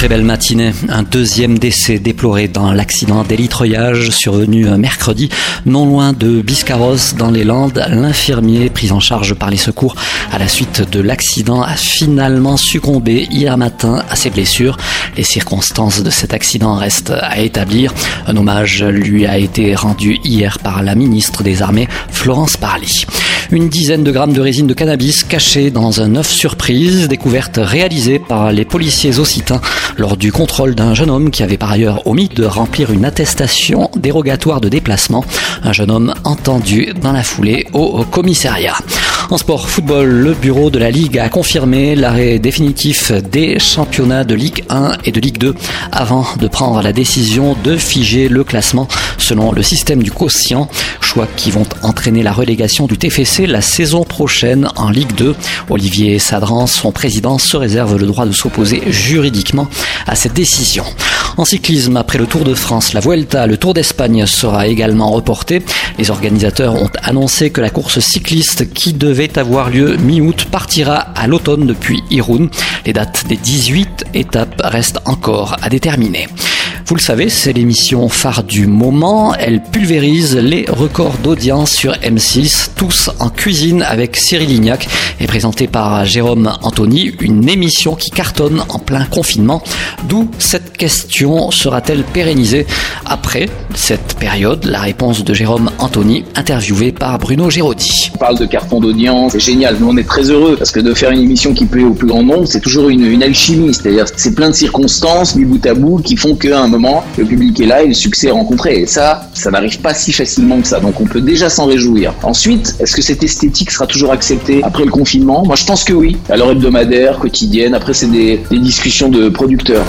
Très belle matinée. Un deuxième décès déploré dans l'accident d'élitreuillage survenu mercredi, non loin de Biscarros, dans les Landes. L'infirmier pris en charge par les secours à la suite de l'accident a finalement succombé hier matin à ses blessures. Les circonstances de cet accident restent à établir. Un hommage lui a été rendu hier par la ministre des Armées, Florence Parly. Une dizaine de grammes de résine de cannabis cachée dans un œuf surprise, découverte réalisée par les policiers occitans lors du contrôle d'un jeune homme qui avait par ailleurs omis de remplir une attestation dérogatoire de déplacement. Un jeune homme entendu dans la foulée au commissariat. En sport football, le bureau de la Ligue a confirmé l'arrêt définitif des championnats de Ligue 1 et de Ligue 2 avant de prendre la décision de figer le classement selon le système du quotient, choix qui vont entraîner la relégation du TFC la saison prochaine en Ligue 2. Olivier Sadran, son président, se réserve le droit de s'opposer juridiquement à cette décision. En cyclisme, après le Tour de France, la Vuelta, le Tour d'Espagne sera également reporté. Les organisateurs ont annoncé que la course cycliste qui devait avoir lieu mi-août partira à l'automne depuis Irun. Les dates des 18 étapes restent encore à déterminer. Vous le savez, c'est l'émission phare du moment. Elle pulvérise les records d'audience sur M6, tous en cuisine avec Cyril Lignac et présentée par Jérôme Anthony, une émission qui cartonne en plein confinement. D'où cette question sera-t-elle pérennisée après cette période? La réponse de Jérôme Anthony, interviewé par Bruno Géraudy. On parle de carton d'audience, c'est génial. Nous, on est très heureux parce que de faire une émission qui plaît au plus grand nombre, c'est toujours une, alchimie. C'est-à-dire, c'est plein de circonstances mis bout à bout qui font qu'à un moment le public est là et le succès est rencontré. Et ça, ça n'arrive pas si facilement que ça. Donc on peut déjà s'en réjouir. Ensuite, est-ce que cette esthétique sera toujours acceptée après le confinement? Moi, je pense que oui. À l'heure hebdomadaire, quotidienne. Après, c'est des, des discussions de producteurs.